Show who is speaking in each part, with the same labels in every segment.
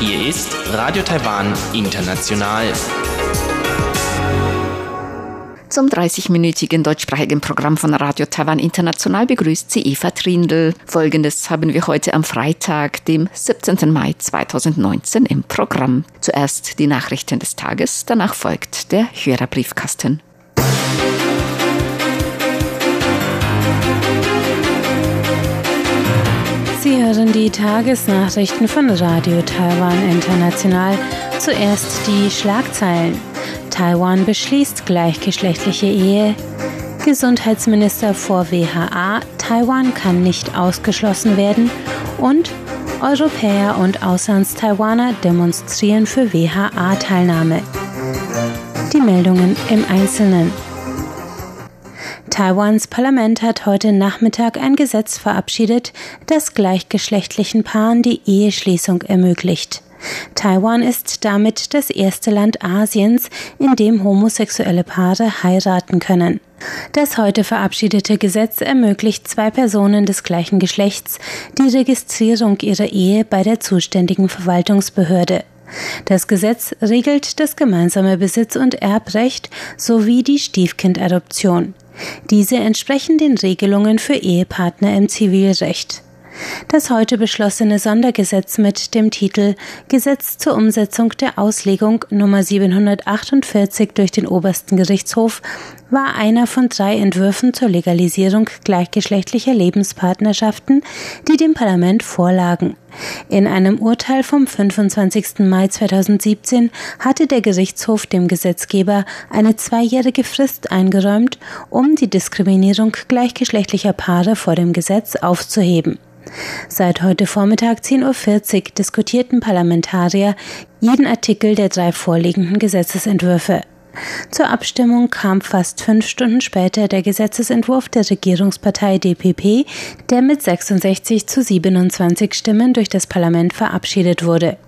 Speaker 1: Hier ist Radio Taiwan International.
Speaker 2: Zum 30-minütigen deutschsprachigen Programm von Radio Taiwan International begrüßt sie Eva Trindl. Folgendes haben wir heute am Freitag, dem 17. Mai 2019 im Programm. Zuerst die Nachrichten des Tages, danach folgt der Hörerbriefkasten.
Speaker 3: Sie hören die Tagesnachrichten von Radio Taiwan International. Zuerst die Schlagzeilen. Taiwan beschließt gleichgeschlechtliche Ehe. Gesundheitsminister vor WHA, Taiwan kann nicht ausgeschlossen werden. Und Europäer und Auslands-Taiwaner demonstrieren für WHA-Teilnahme. Die Meldungen im Einzelnen. Taiwans Parlament hat heute Nachmittag ein Gesetz verabschiedet, das gleichgeschlechtlichen Paaren die Eheschließung ermöglicht. Taiwan ist damit das erste Land Asiens, in dem homosexuelle Paare heiraten können. Das heute verabschiedete Gesetz ermöglicht zwei Personen des gleichen Geschlechts die Registrierung ihrer Ehe bei der zuständigen Verwaltungsbehörde. Das Gesetz regelt das gemeinsame Besitz- und Erbrecht sowie die Stiefkindadoption. Diese entsprechen den Regelungen für Ehepartner im Zivilrecht. Das heute beschlossene Sondergesetz mit dem Titel Gesetz zur Umsetzung der Auslegung Nummer 748 durch den obersten Gerichtshof war einer von drei Entwürfen zur Legalisierung gleichgeschlechtlicher Lebenspartnerschaften, die dem Parlament vorlagen. In einem Urteil vom 25. Mai 2017 hatte der Gerichtshof dem Gesetzgeber eine zweijährige Frist eingeräumt, um die Diskriminierung gleichgeschlechtlicher Paare vor dem Gesetz aufzuheben. Seit heute Vormittag 10.40 Uhr diskutierten Parlamentarier jeden Artikel der drei vorliegenden Gesetzesentwürfe. Zur Abstimmung kam fast fünf Stunden später der Gesetzesentwurf der Regierungspartei DPP, der mit 66 zu 27 Stimmen durch das Parlament verabschiedet wurde.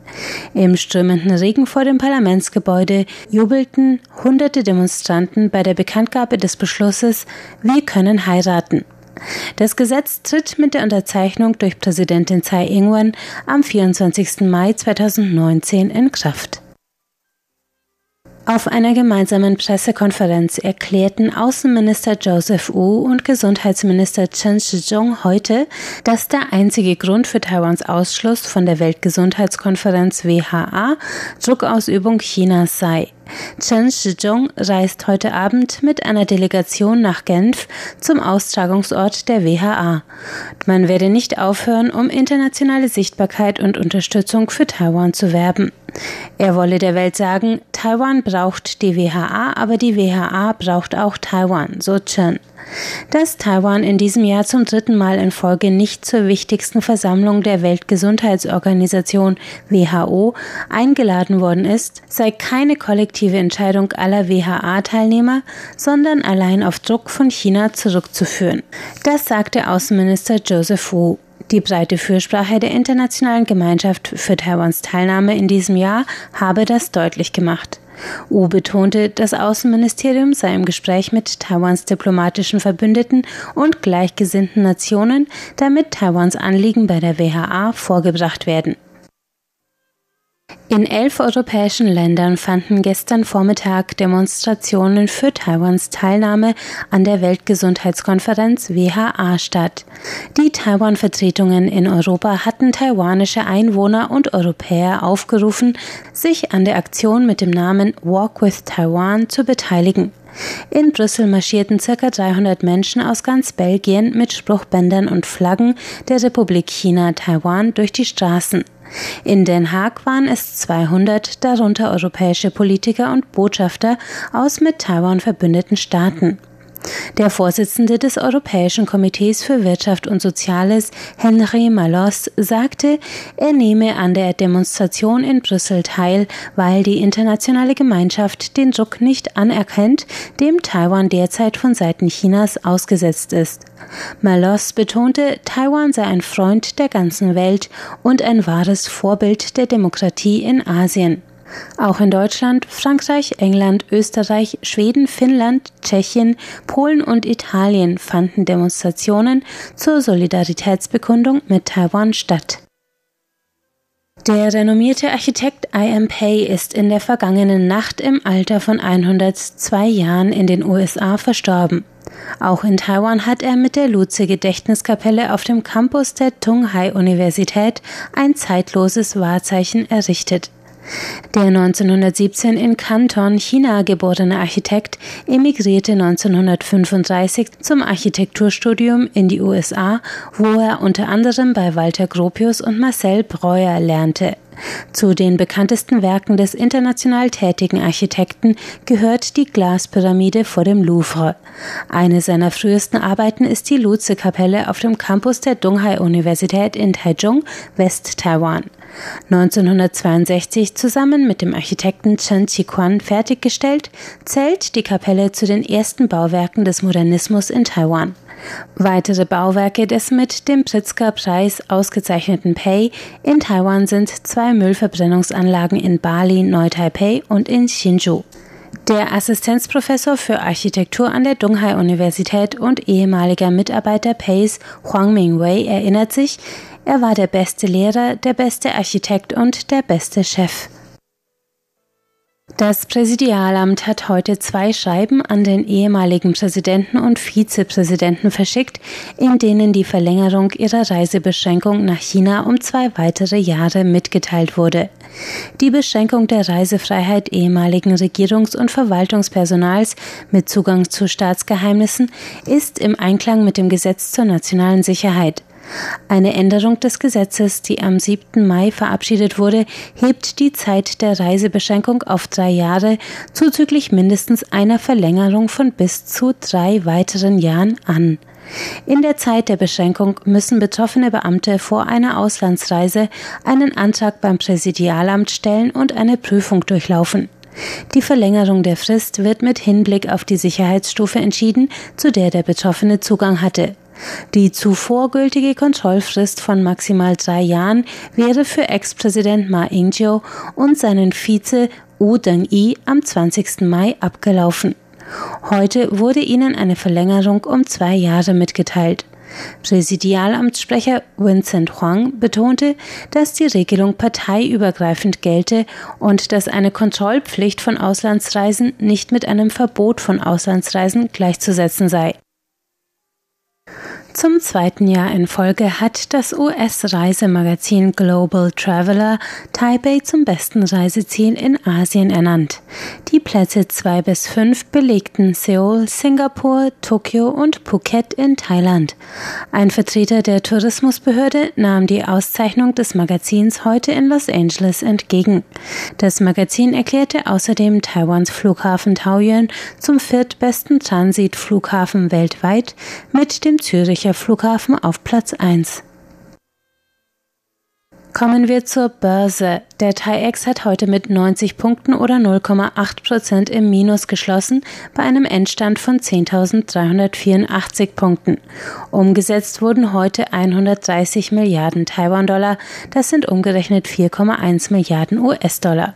Speaker 3: Im strömenden Regen vor dem Parlamentsgebäude jubelten hunderte Demonstranten bei der Bekanntgabe des Beschlusses Wir können heiraten. Das Gesetz tritt mit der Unterzeichnung durch Präsidentin Tsai Ing-wen am 24. Mai 2019 in Kraft. Auf einer gemeinsamen Pressekonferenz erklärten Außenminister Joseph Wu und Gesundheitsminister Chen Shizhong heute, dass der einzige Grund für Taiwans Ausschluss von der Weltgesundheitskonferenz WHA Druckausübung Chinas sei. Chen Shizhong reist heute Abend mit einer Delegation nach Genf zum Austragungsort der WHA. Man werde nicht aufhören, um internationale Sichtbarkeit und Unterstützung für Taiwan zu werben. Er wolle der Welt sagen, Taiwan braucht die WHA, aber die WHO braucht auch Taiwan, so Chen. Dass Taiwan in diesem Jahr zum dritten Mal in Folge nicht zur wichtigsten Versammlung der Weltgesundheitsorganisation WHO eingeladen worden ist, sei keine kollektive Entscheidung aller WHA-Teilnehmer, sondern allein auf Druck von China zurückzuführen. Das sagte Außenminister Joseph Wu. Die breite Fürsprache der internationalen Gemeinschaft für Taiwans Teilnahme in diesem Jahr habe das deutlich gemacht. U betonte, das Außenministerium sei im Gespräch mit Taiwans diplomatischen Verbündeten und gleichgesinnten Nationen, damit Taiwans Anliegen bei der WHA vorgebracht werden. In elf europäischen Ländern fanden gestern Vormittag Demonstrationen für Taiwans Teilnahme an der Weltgesundheitskonferenz WHA statt. Die Taiwan-Vertretungen in Europa hatten taiwanische Einwohner und Europäer aufgerufen, sich an der Aktion mit dem Namen Walk with Taiwan zu beteiligen. In Brüssel marschierten ca. 300 Menschen aus ganz Belgien mit Spruchbändern und Flaggen der Republik China Taiwan durch die Straßen. In Den Haag waren es 200, darunter europäische Politiker und Botschafter aus mit Taiwan verbündeten Staaten. Der Vorsitzende des Europäischen Komitees für Wirtschaft und Soziales, Henry Malos, sagte, er nehme an der Demonstration in Brüssel teil, weil die internationale Gemeinschaft den Druck nicht anerkennt, dem Taiwan derzeit von Seiten Chinas ausgesetzt ist. Malos betonte, Taiwan sei ein Freund der ganzen Welt und ein wahres Vorbild der Demokratie in Asien. Auch in Deutschland, Frankreich, England, Österreich, Schweden, Finnland, Tschechien, Polen und Italien fanden Demonstrationen zur Solidaritätsbekundung mit Taiwan statt. Der renommierte Architekt I.M. Pei ist in der vergangenen Nacht im Alter von 102 Jahren in den USA verstorben. Auch in Taiwan hat er mit der Luze Gedächtniskapelle auf dem Campus der Tung Hai Universität ein zeitloses Wahrzeichen errichtet. Der 1917 in Canton, China geborene Architekt emigrierte 1935 zum Architekturstudium in die USA, wo er unter anderem bei Walter Gropius und Marcel Breuer lernte. Zu den bekanntesten Werken des international tätigen Architekten gehört die Glaspyramide vor dem Louvre. Eine seiner frühesten Arbeiten ist die Luze-Kapelle auf dem Campus der Donghai-Universität in Taichung, West-Taiwan. 1962 zusammen mit dem Architekten Chen Chiquan fertiggestellt, zählt die Kapelle zu den ersten Bauwerken des Modernismus in Taiwan. Weitere Bauwerke des mit dem Pritzker-Preis ausgezeichneten Pei in Taiwan sind zwei Müllverbrennungsanlagen in Bali, Neu-Taipei und in Hsinchu. Der Assistenzprofessor für Architektur an der Donghai-Universität und ehemaliger Mitarbeiter Peis, Huang Mingwei, erinnert sich, er war der beste Lehrer, der beste Architekt und der beste Chef. Das Präsidialamt hat heute zwei Schreiben an den ehemaligen Präsidenten und Vizepräsidenten verschickt, in denen die Verlängerung ihrer Reisebeschränkung nach China um zwei weitere Jahre mitgeteilt wurde. Die Beschränkung der Reisefreiheit ehemaligen Regierungs- und Verwaltungspersonals mit Zugang zu Staatsgeheimnissen ist im Einklang mit dem Gesetz zur nationalen Sicherheit. Eine Änderung des Gesetzes, die am 7. Mai verabschiedet wurde, hebt die Zeit der Reisebeschränkung auf drei Jahre zuzüglich mindestens einer Verlängerung von bis zu drei weiteren Jahren an. In der Zeit der Beschränkung müssen betroffene Beamte vor einer Auslandsreise einen Antrag beim Präsidialamt stellen und eine Prüfung durchlaufen. Die Verlängerung der Frist wird mit Hinblick auf die Sicherheitsstufe entschieden, zu der der Betroffene Zugang hatte. Die zuvor gültige Kontrollfrist von maximal drei Jahren wäre für Ex-Präsident Ma Ying-jeou und seinen Vize Wu Deng-i am 20. Mai abgelaufen. Heute wurde ihnen eine Verlängerung um zwei Jahre mitgeteilt. Präsidialamtssprecher Vincent Huang betonte, dass die Regelung parteiübergreifend gelte und dass eine Kontrollpflicht von Auslandsreisen nicht mit einem Verbot von Auslandsreisen gleichzusetzen sei. Zum zweiten Jahr in Folge hat das US-Reisemagazin Global Traveler Taipei zum besten Reiseziel in Asien ernannt. Die Plätze zwei bis fünf belegten Seoul, Singapur, Tokio und Phuket in Thailand. Ein Vertreter der Tourismusbehörde nahm die Auszeichnung des Magazins heute in Los Angeles entgegen. Das Magazin erklärte außerdem Taiwans Flughafen Taoyuan zum viertbesten Transitflughafen weltweit mit dem Züricher Zürcher Flughafen auf Platz 1. Kommen wir zur Börse. Der TAIEX hat heute mit 90 Punkten oder 0,8 Prozent im Minus geschlossen, bei einem Endstand von 10.384 Punkten. Umgesetzt wurden heute 130 Milliarden Taiwan-Dollar, das sind umgerechnet 4,1 Milliarden US-Dollar.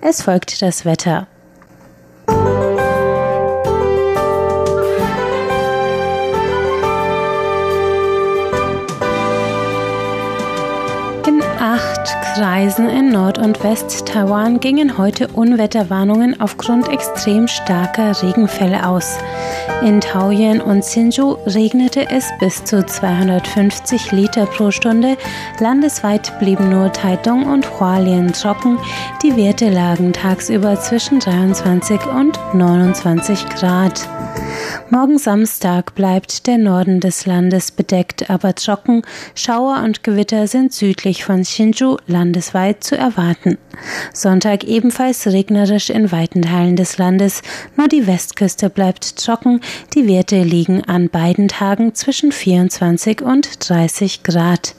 Speaker 3: Es folgt das Wetter. Kreisen in Nord- und West-Taiwan gingen heute Unwetterwarnungen aufgrund extrem starker Regenfälle aus. In Taoyuan und Hsinchu regnete es bis zu 250 Liter pro Stunde. Landesweit blieben nur Taitung und Hualien trocken. Die Werte lagen tagsüber zwischen 23 und 29 Grad. Morgen Samstag bleibt der Norden des Landes bedeckt, aber trocken. Schauer und Gewitter sind südlich von Hsinchu landesweit zu erwarten. Sonntag ebenfalls regnerisch in weiten Teilen des Landes. Nur die Westküste bleibt trocken. Die Werte liegen an beiden Tagen zwischen 24 und 30 Grad.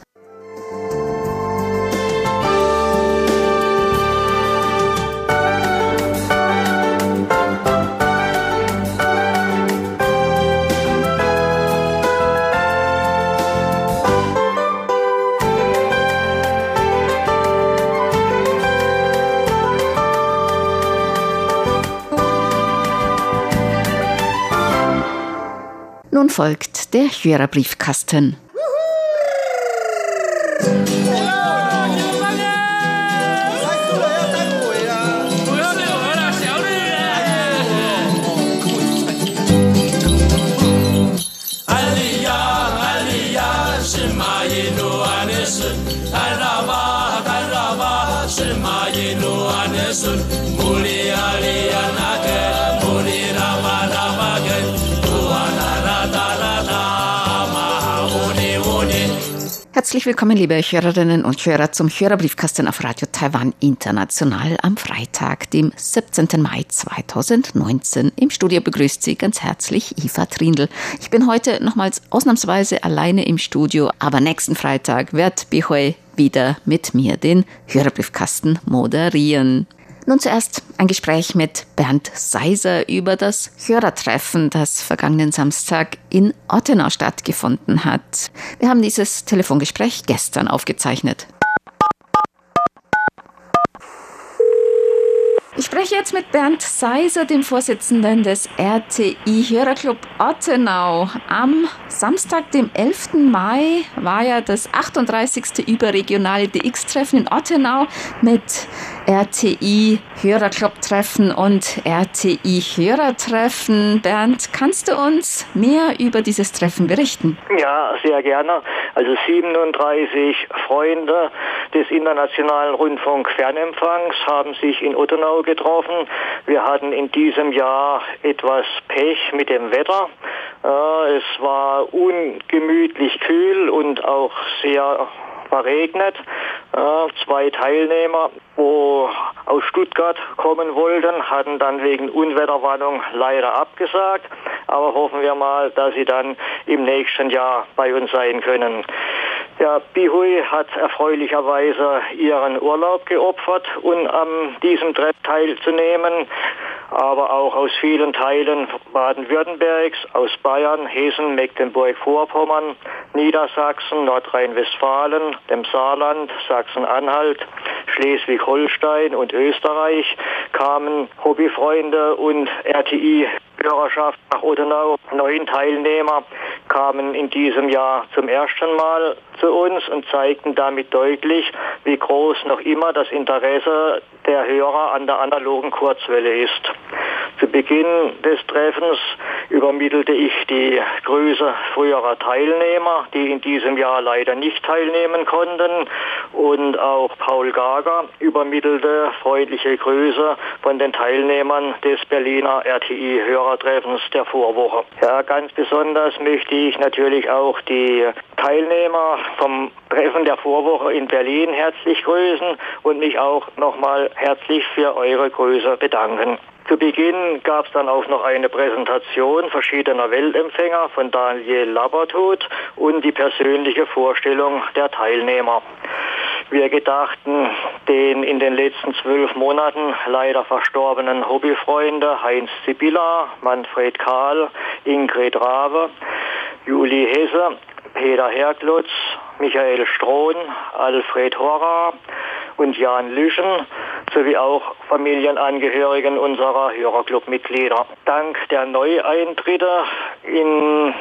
Speaker 2: Folgt der Hörerbriefkasten. Herzlich willkommen, liebe Hörerinnen und Hörer, zum Hörerbriefkasten auf Radio Taiwan International am Freitag, dem 17. Mai 2019. Im Studio begrüßt Sie ganz herzlich Eva Trindl. Ich bin heute nochmals ausnahmsweise alleine im Studio, aber nächsten Freitag wird Bihui wieder mit mir den Hörerbriefkasten moderieren. Nun zuerst ein Gespräch mit Bernd Seiser über das Hörertreffen, das vergangenen Samstag in Ottenau stattgefunden hat. Wir haben dieses Telefongespräch gestern aufgezeichnet. Ich spreche jetzt mit Bernd Seiser, dem Vorsitzenden des RTI Hörerclub Ottenau. Am Samstag, dem 11. Mai, war ja das 38. überregionale DX-Treffen in Ottenau mit RTI Hörerclub-Treffen und RTI Hörertreffen. Bernd, kannst du uns mehr über dieses Treffen berichten?
Speaker 4: Ja, sehr gerne. Also 37 Freunde des Internationalen Rundfunk Fernempfangs haben sich in Ottenau getroffen. Wir hatten in diesem Jahr etwas Pech mit dem Wetter. Äh, es war ungemütlich kühl und auch sehr verregnet. Äh, zwei Teilnehmer, wo aus Stuttgart kommen wollten, hatten dann wegen Unwetterwarnung leider abgesagt. Aber hoffen wir mal, dass sie dann im nächsten Jahr bei uns sein können. Ja, Bihui hat erfreulicherweise ihren Urlaub geopfert, um an diesem Treff teilzunehmen, aber auch aus vielen Teilen Baden-Württembergs, aus Bayern, Hessen, Mecklenburg-Vorpommern, Niedersachsen, Nordrhein-Westfalen, dem Saarland, Sachsen-Anhalt, Schleswig-Holstein und Österreich kamen Hobbyfreunde und RTI Hörerschaft nach Odenau. Neun Teilnehmer kamen in diesem Jahr zum ersten Mal zu uns und zeigten damit deutlich, wie groß noch immer das Interesse der Hörer an der analogen Kurzwelle ist. Zu Beginn des Treffens übermittelte ich die Grüße früherer Teilnehmer, die in diesem Jahr leider nicht teilnehmen konnten. Und auch Paul Gager übermittelte freundliche Grüße von den Teilnehmern des Berliner RTI-Hörertreffens der Vorwoche. Ja, ganz besonders möchte ich natürlich auch die Teilnehmer vom Treffen der Vorwoche in Berlin herzlich grüßen und mich auch nochmal herzlich für eure Grüße bedanken. Zu Beginn gab es dann auch noch eine Präsentation verschiedener Weltempfänger von Daniel Labertut und die persönliche Vorstellung der Teilnehmer. Wir gedachten den in den letzten zwölf Monaten leider verstorbenen Hobbyfreunde Heinz Sibylla, Manfred Kahl, Ingrid Rabe, Juli Hesse, Peter Herglutz, Michael Strohn, Alfred Horra und Jan Lüschen sowie auch Familienangehörigen unserer Hörerclub-Mitglieder. Dank der Neueintritte im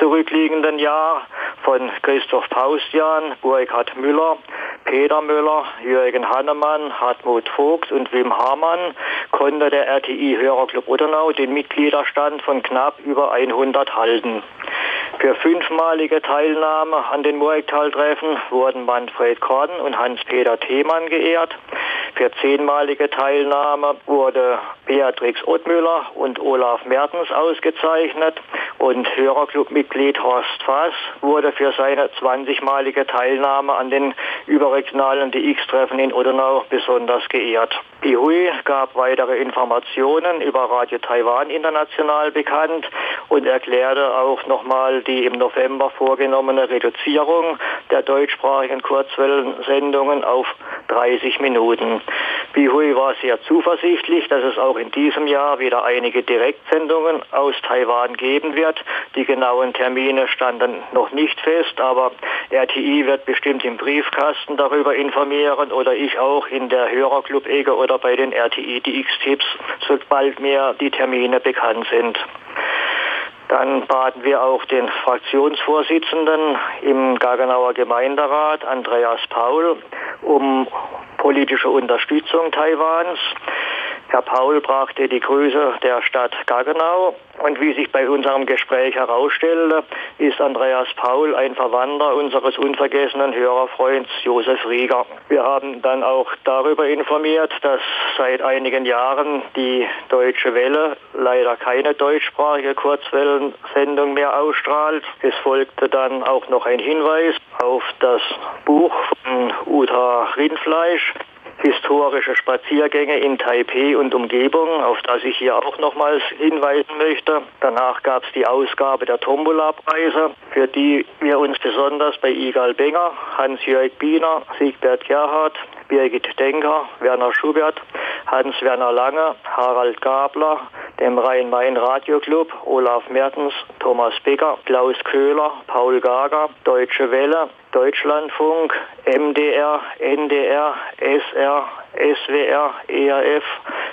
Speaker 4: zurückliegenden Jahr von Christoph Paustian, Burkhard Müller, Peter Müller, Jürgen Hannemann, Hartmut Vogt und Wim Hamann konnte der RTI Hörerclub Uddenau den Mitgliederstand von knapp über 100 halten. Für fünfmalige Teilnahme an den Murgtal-Treffen wurden Manfred Korn und Hans-Peter Themann geehrt. Für zehnmalige Teilnahme wurde Beatrix Ottmüller und Olaf Mertens ausgezeichnet und Hörerclubmitglied Horst Fass wurde für seine 20-malige Teilnahme an den überregionalen DX-Treffen in Odenau besonders geehrt. Die Hui gab weitere Informationen über Radio Taiwan international bekannt und erklärte auch nochmal die im November vorgenommene Reduzierung der deutschsprachigen Kurzwellensendungen auf 30 Minuten. Bihui war sehr zuversichtlich, dass es auch in diesem Jahr wieder einige Direktsendungen aus Taiwan geben wird. Die genauen Termine standen noch nicht fest, aber RTI wird bestimmt im Briefkasten darüber informieren oder ich auch in der Hörerclub-Ecke oder bei den RTI DX-Tipps, sobald mir die Termine bekannt sind. Dann baten wir auch den Fraktionsvorsitzenden im Gaggenauer Gemeinderat, Andreas Paul, um politische Unterstützung Taiwans. Herr Paul brachte die Grüße der Stadt Gaggenau und wie sich bei unserem Gespräch herausstellte, ist Andreas Paul ein Verwandter unseres unvergessenen Hörerfreunds Josef Rieger. Wir haben dann auch darüber informiert, dass seit einigen Jahren die Deutsche Welle leider keine deutschsprachige Kurzwellensendung mehr ausstrahlt. Es folgte dann auch noch ein Hinweis auf das Buch von Uta Rindfleisch, historische Spaziergänge in Taipei und Umgebung, auf das ich hier auch nochmals hinweisen möchte. Danach gab es die Ausgabe der Tombola-Preise, für die wir uns besonders bei Igal Benger, Hans-Jörg Biener, Siegbert Gerhard, Birgit Denker, Werner Schubert, Hans-Werner Lange, Harald Gabler, dem Rhein-Main-Radio-Club, Olaf Mertens, Thomas Becker, Klaus Köhler, Paul Gager, Deutsche Welle, Deutschlandfunk, MDR, NDR, SR, SWR, ERF,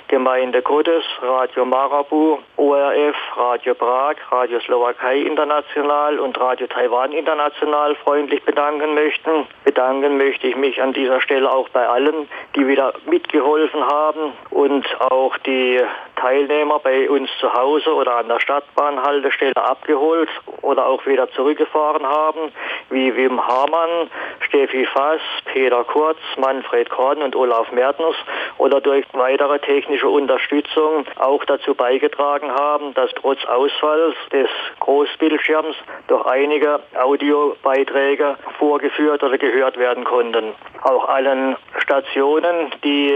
Speaker 4: Gemeinde Gottes, Radio Marabu, ORF, Radio Prag, Radio Slowakei International und Radio Taiwan International freundlich bedanken möchten. Bedanken möchte ich mich an dieser Stelle auch bei allen, die wieder mitgeholfen haben und auch die Teilnehmer bei uns zu Hause oder an der Stadtbahnhaltestelle abgeholt oder auch wieder zurückgefahren haben, wie Wim Hamann, Steffi Fass, Peter Kurz, Manfred Korn und Olaf Mertens oder durch weitere technische Unterstützung auch dazu beigetragen haben, dass trotz Ausfalls des Großbildschirms doch einige Audiobeiträge vorgeführt oder gehört werden konnten. Auch allen Stationen, die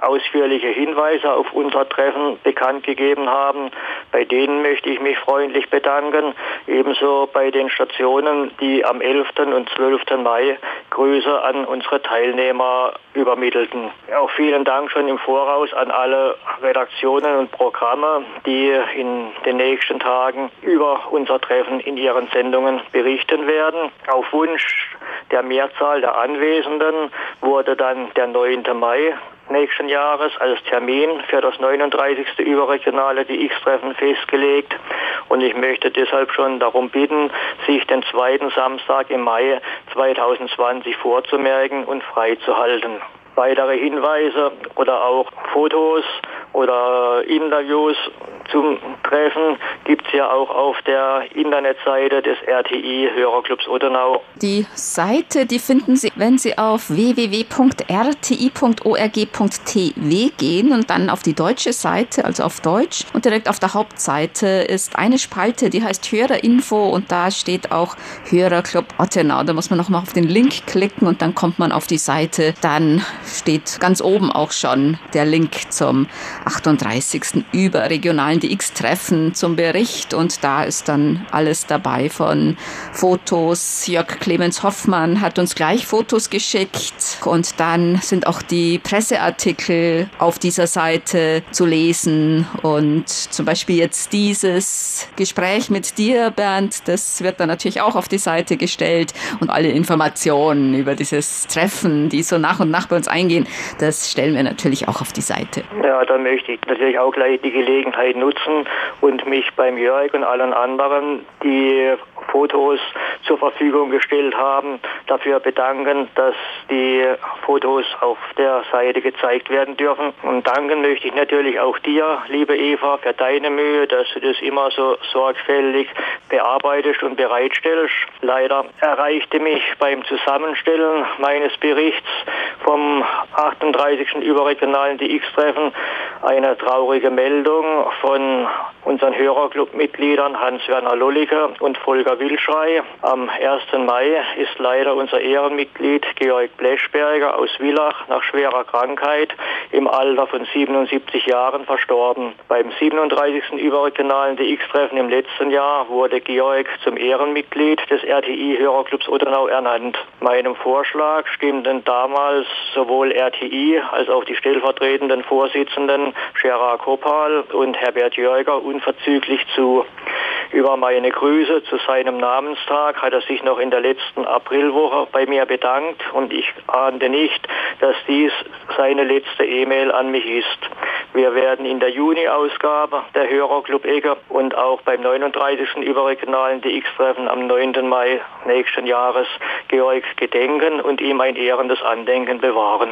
Speaker 4: ausführliche Hinweise auf unser Treffen bekannt gegeben haben, bei denen möchte ich mich freundlich bedanken. Ebenso bei den Stationen, die am 11. und 12. Mai Grüße an unsere Teilnehmer übermittelten. Auch vielen Dank schon im Voraus an alle Redaktionen und Programme, die in den nächsten Tagen über unser Treffen in ihren Sendungen berichten werden. Auf Wunsch der Mehrzahl der Anwesenden wurde dann der 9. Mai nächsten Jahres als Termin für das 39. überregionale DX-Treffen festgelegt. Und ich möchte deshalb schon darum bitten, sich den zweiten Samstag im Mai 2020 vorzumerken und freizuhalten. Weitere Hinweise oder auch Fotos oder Interviews zum Treffen gibt es ja auch auf der Internetseite des RTI Hörerclubs Odenau.
Speaker 2: Die Seite, die finden Sie, wenn Sie auf www.rti.org.tw gehen und dann auf die deutsche Seite, also auf Deutsch. Und direkt auf der Hauptseite ist eine Spalte, die heißt Hörerinfo und da steht auch Hörerclub Ottenau. Da muss man nochmal auf den Link klicken und dann kommt man auf die Seite. Dann steht ganz oben auch schon der Link zum 38. überregionalen DX-Treffen zum Bericht und da ist dann alles dabei von Fotos. Jörg Clemens Hoffmann hat uns gleich Fotos geschickt und dann sind auch die Presseartikel auf dieser Seite zu lesen und zum Beispiel jetzt dieses Gespräch mit dir, Bernd, das wird dann natürlich auch auf die Seite gestellt und alle Informationen über dieses Treffen, die so nach und nach bei uns eingehen, das stellen wir natürlich auch auf die Seite.
Speaker 4: Ja, da möchte ich natürlich auch gleich die Gelegenheit nutzen und mich beim Jörg und allen anderen, die Fotos zur Verfügung gestellt haben, dafür bedanken, dass die Fotos auf der Seite gezeigt werden dürfen. Und danken möchte ich natürlich auch dir, liebe Eva, für deine Mühe, dass du das immer so sorgfältig bearbeitest und bereitstellst. Leider erreichte mich beim Zusammenstellen meines Berichts vom 38. überregionalen DX-Treffen eine traurige Meldung von unseren Hörerclub-Mitgliedern Hans-Werner Lolliger und Volker Wilschrei. Am 1. Mai ist leider unser Ehrenmitglied Georg Bleschberger aus Villach nach schwerer Krankheit im Alter von 77 Jahren verstorben. Beim 37. überregionalen DX-Treffen im letzten Jahr wurde Georg zum Ehrenmitglied des RTI-Hörerclubs Odenau ernannt. Meinem Vorschlag stimmten damals sowohl RTI als auch die stellvertretenden Vorsitzenden Gerard Kopal und Herbert Jörger unverzüglich zu. Über meine Grüße zu seinem Namenstag hat er sich noch in der letzten Aprilwoche bei mir bedankt und ich ahnte nicht, dass dies seine letzte E-Mail an mich ist. Wir werden in der Juni-Ausgabe der Hörerclub Ecke und auch beim 39. überregionalen DX-Treffen am 9. Mai nächsten Jahres Georg gedenken und ihm ein ehrendes Andenken bewahren.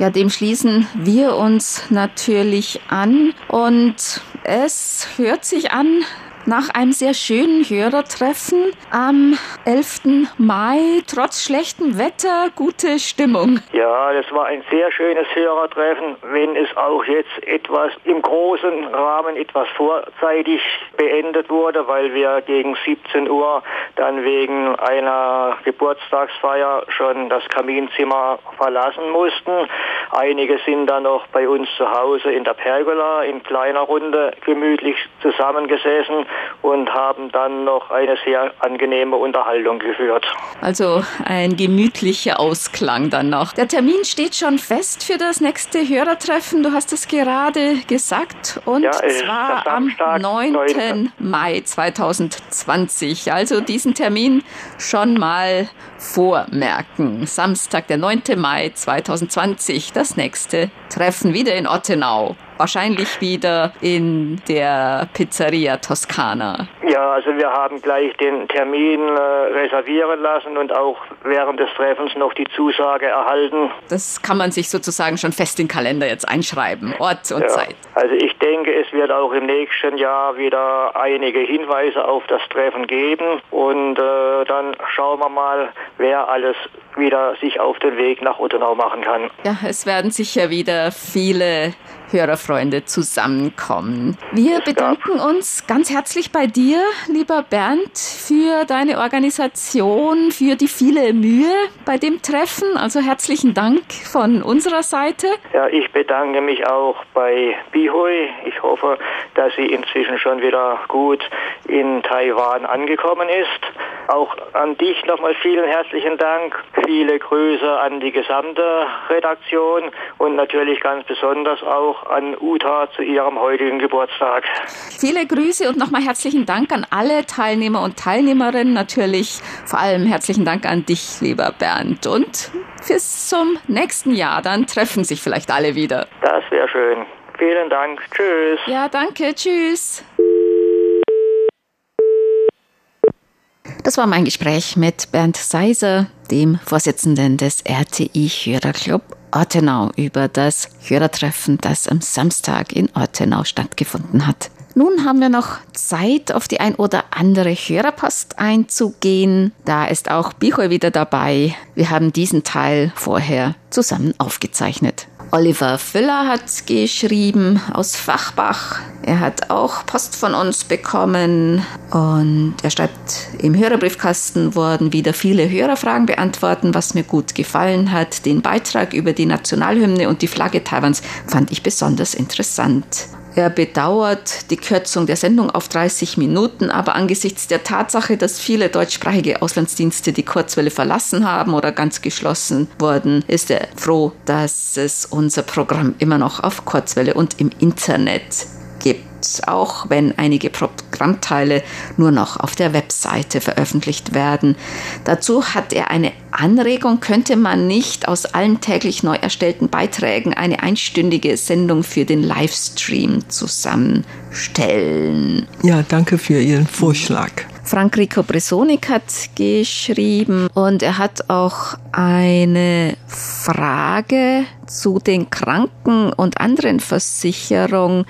Speaker 2: Ja, dem schließen wir uns natürlich an und es hört sich an nach einem sehr schönen Hörertreffen am 11. Mai, trotz schlechtem Wetter, gute Stimmung.
Speaker 4: Ja, das war ein sehr schönes Hörertreffen, wenn es auch jetzt etwas im großen Rahmen etwas vorzeitig beendet wurde, weil wir gegen 17 Uhr dann wegen einer Geburtstagsfeier schon das Kaminzimmer verlassen mussten. Einige sind dann noch bei uns zu Hause in der Pergola in kleiner Runde gemütlich zusammengesessen und haben dann noch eine sehr angenehme Unterhaltung geführt.
Speaker 2: Also ein gemütlicher Ausklang dann noch. Der Termin steht schon fest für das nächste Hörertreffen. Du hast es gerade gesagt. Und ja, zwar am 9. 9. Mai 2020. Also diesen Termin schon mal vormerken. Samstag, der 9. Mai 2020, das nächste Treffen wieder in Ottenau. Wahrscheinlich wieder in der Pizzeria Toscana.
Speaker 4: Ja, also wir haben gleich den Termin äh, reservieren lassen und auch während des Treffens noch die Zusage erhalten.
Speaker 2: Das kann man sich sozusagen schon fest in den Kalender jetzt einschreiben, Ort und ja. Zeit.
Speaker 4: Also ich denke, es wird auch im nächsten Jahr wieder einige Hinweise auf das Treffen geben und äh, dann schauen wir mal, wer alles wieder sich auf den Weg nach Ottenau machen kann.
Speaker 2: Ja, es werden sicher wieder viele Hörerfreunde zusammenkommen. Wir bedanken uns ganz herzlich bei dir, lieber Bernd, für deine Organisation, für die viele Mühe bei dem Treffen. Also herzlichen Dank von unserer Seite.
Speaker 4: Ja, ich bedanke mich auch bei Bihui. Ich hoffe, dass sie inzwischen schon wieder gut in Taiwan angekommen ist. Auch an dich nochmal vielen herzlichen Dank. Viele Grüße an die gesamte Redaktion und natürlich ganz besonders auch an Uta zu ihrem heutigen Geburtstag.
Speaker 2: Viele Grüße und nochmal herzlichen Dank an alle Teilnehmer und Teilnehmerinnen. Natürlich vor allem herzlichen Dank an dich, lieber Bernd. Und bis zum nächsten Jahr. Dann treffen sich vielleicht alle wieder.
Speaker 4: Das wäre schön. Vielen Dank. Tschüss.
Speaker 2: Ja, danke. Tschüss. Das war mein Gespräch mit Bernd Seiser, dem Vorsitzenden des RTI Hörerclub Ortenau, über das Hörertreffen, das am Samstag in Ortenau stattgefunden hat. Nun haben wir noch Zeit, auf die ein oder andere Hörerpost einzugehen. Da ist auch Bicho wieder dabei. Wir haben diesen Teil vorher zusammen aufgezeichnet. Oliver Füller hat geschrieben aus Fachbach. Er hat auch Post von uns bekommen und er schreibt, im Hörerbriefkasten wurden wieder viele Hörerfragen beantworten, was mir gut gefallen hat. Den Beitrag über die Nationalhymne und die Flagge Taiwans fand ich besonders interessant. Er bedauert die Kürzung der Sendung auf 30 Minuten, aber angesichts der Tatsache, dass viele deutschsprachige Auslandsdienste die Kurzwelle verlassen haben oder ganz geschlossen wurden, ist er froh, dass es unser Programm immer noch auf Kurzwelle und im Internet gibt auch wenn einige Programmteile nur noch auf der Webseite veröffentlicht werden. Dazu hat er eine Anregung, könnte man nicht aus allen täglich neu erstellten Beiträgen eine einstündige Sendung für den Livestream zusammenstellen?
Speaker 5: Ja, danke für Ihren Vorschlag.
Speaker 2: Frank Rico Bresonik hat geschrieben und er hat auch eine Frage zu den Kranken- und anderen Versicherungen,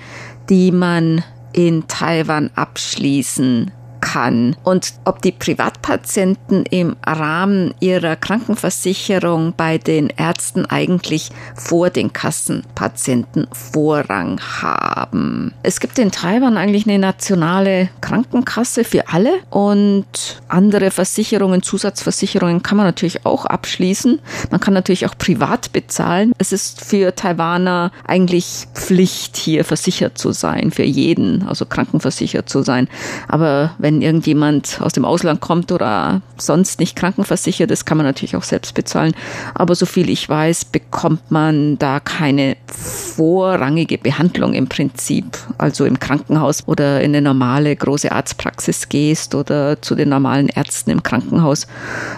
Speaker 2: die man in Taiwan abschließen kann und ob die Privatpatienten im Rahmen ihrer Krankenversicherung bei den Ärzten eigentlich vor den Kassenpatienten Vorrang haben. Es gibt in Taiwan eigentlich eine nationale Krankenkasse für alle und andere Versicherungen, Zusatzversicherungen kann man natürlich auch abschließen. Man kann natürlich auch privat bezahlen. Es ist für Taiwaner eigentlich Pflicht, hier versichert zu sein, für jeden, also krankenversichert zu sein. Aber wenn wenn irgendjemand aus dem Ausland kommt oder sonst nicht krankenversichert ist, kann man natürlich auch selbst bezahlen. Aber so viel ich weiß, bekommt man da keine vorrangige Behandlung im Prinzip. Also im Krankenhaus oder in eine normale große Arztpraxis gehst oder zu den normalen Ärzten im Krankenhaus.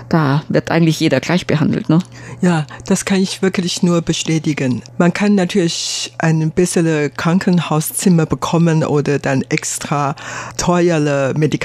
Speaker 2: Da wird eigentlich jeder gleich behandelt, ne?
Speaker 5: Ja, das kann ich wirklich nur bestätigen. Man kann natürlich ein bisschen Krankenhauszimmer bekommen oder dann extra teure Medikamente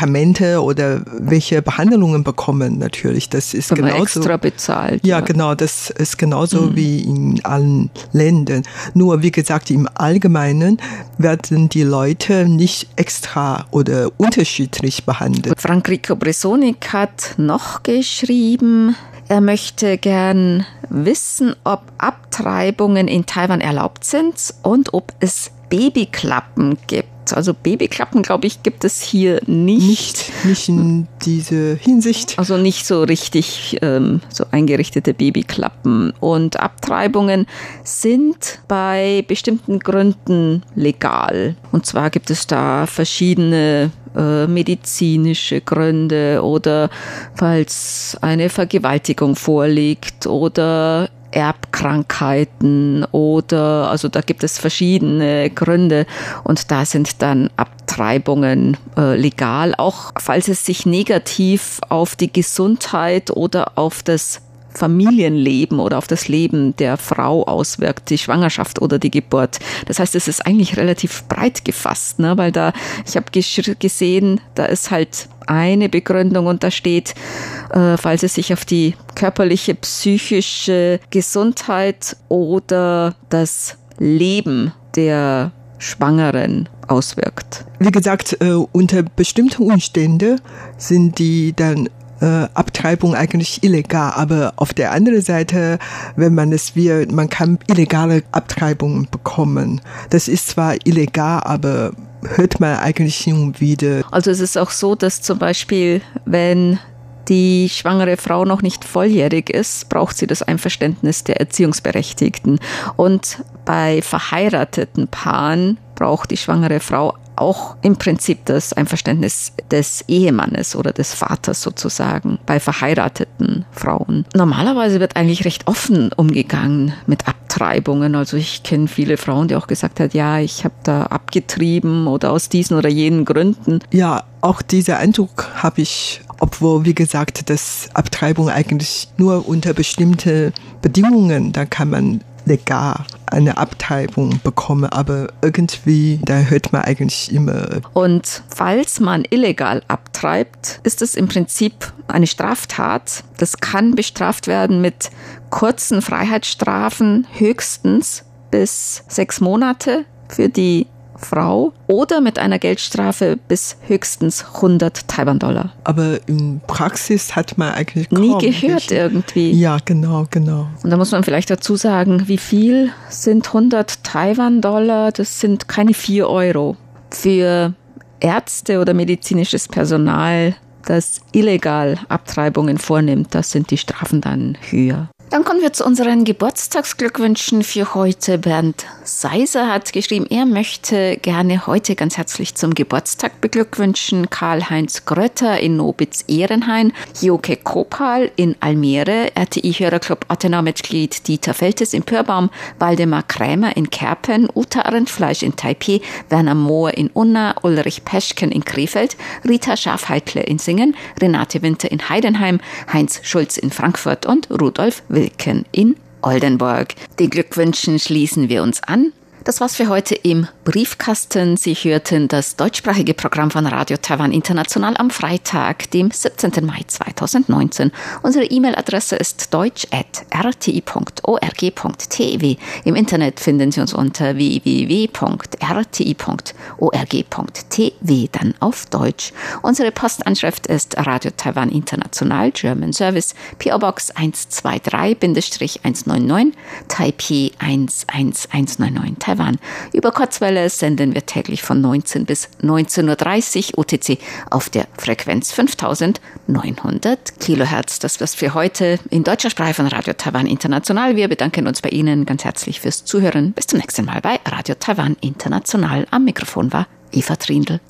Speaker 5: oder welche Behandlungen bekommen natürlich. Das ist
Speaker 2: man
Speaker 5: genauso.
Speaker 2: extra bezahlt.
Speaker 5: Ja, genau, das ist genauso wie in allen Ländern. Nur wie gesagt, im Allgemeinen werden die Leute nicht extra oder unterschiedlich behandelt.
Speaker 2: Frank Rico Bresonic hat noch geschrieben, er möchte gern wissen, ob Abtreibungen in Taiwan erlaubt sind und ob es Babyklappen gibt. Also Babyklappen, glaube ich, gibt es hier nicht.
Speaker 5: Nicht, nicht in diese Hinsicht.
Speaker 2: Also nicht so richtig ähm, so eingerichtete Babyklappen. Und Abtreibungen sind bei bestimmten Gründen legal. Und zwar gibt es da verschiedene äh, medizinische Gründe oder falls eine Vergewaltigung vorliegt oder Erbkrankheiten oder also da gibt es verschiedene Gründe und da sind dann Abtreibungen äh, legal, auch falls es sich negativ auf die Gesundheit oder auf das Familienleben oder auf das Leben der Frau auswirkt, die Schwangerschaft oder die Geburt. Das heißt, es ist eigentlich relativ breit gefasst, ne? weil da, ich habe gesehen, da ist halt eine Begründung und da steht, äh, falls es sich auf die körperliche, psychische Gesundheit oder das Leben der Schwangeren auswirkt.
Speaker 5: Wie gesagt, äh, unter bestimmten Umständen sind die dann äh, Abtreibung eigentlich illegal, aber auf der anderen Seite, wenn man es will, man kann illegale Abtreibungen bekommen. Das ist zwar illegal, aber hört man eigentlich hin und wieder.
Speaker 2: Also es ist auch so, dass zum Beispiel, wenn die schwangere Frau noch nicht volljährig ist, braucht sie das Einverständnis der Erziehungsberechtigten. Und bei verheirateten Paaren braucht die schwangere Frau auch im Prinzip das Einverständnis des Ehemannes oder des Vaters sozusagen bei verheirateten Frauen. Normalerweise wird eigentlich recht offen umgegangen mit Abtreibungen. Also ich kenne viele Frauen, die auch gesagt haben, ja, ich habe da abgetrieben oder aus diesen oder jenen Gründen.
Speaker 5: Ja, auch dieser Eindruck habe ich, obwohl, wie gesagt, dass Abtreibung eigentlich nur unter bestimmte Bedingungen, da kann man legal eine Abtreibung bekommen, aber irgendwie, da hört man eigentlich immer.
Speaker 2: Und falls man illegal abtreibt, ist es im Prinzip eine Straftat. Das kann bestraft werden mit kurzen Freiheitsstrafen, höchstens bis sechs Monate für die Frau oder mit einer Geldstrafe bis höchstens 100 Taiwan-Dollar.
Speaker 5: Aber in Praxis hat man eigentlich
Speaker 2: Nie gehört irgendwie.
Speaker 5: Ja, genau, genau.
Speaker 2: Und da muss man vielleicht dazu sagen, wie viel sind 100 Taiwan-Dollar? Das sind keine 4 Euro. Für Ärzte oder medizinisches Personal, das illegal Abtreibungen vornimmt, das sind die Strafen dann höher. Dann kommen wir zu unseren Geburtstagsglückwünschen für heute. Bernd Seiser hat geschrieben, er möchte gerne heute ganz herzlich zum Geburtstag beglückwünschen. Karl-Heinz Grötter in Nobitz-Ehrenhain, Joke Kopal in Almere, RTI-Hörerclub Ottenau-Mitglied Dieter Feltes in Pörbaum, Waldemar Krämer in Kerpen, Uta Rindfleisch in Taipei, Werner Mohr in Unna, Ulrich Peschken in Krefeld, Rita Schafheitle in Singen, Renate Winter in Heidenheim, Heinz Schulz in Frankfurt. Und Rudolf Wilken in Oldenburg. Den Glückwünschen schließen wir uns an. Das war's für heute im Briefkasten. Sie hörten das deutschsprachige Programm von Radio Taiwan International am Freitag, dem 17. Mai 2019. Unsere E-Mail-Adresse ist deutsch.rti.org.tv. Im Internet finden Sie uns unter www.rti.org.tv, dann auf Deutsch. Unsere Postanschrift ist Radio Taiwan International German Service, PO Box 123-199, Taipei 11199 Taiwan. Über Kurzwelle senden wir täglich von 19 bis 19.30 Uhr UTC auf der Frequenz 5900 Kilohertz. Das war's für heute in deutscher Sprache von Radio Taiwan International. Wir bedanken uns bei Ihnen ganz herzlich fürs Zuhören. Bis zum nächsten Mal bei Radio Taiwan International. Am Mikrofon war Eva Trindl.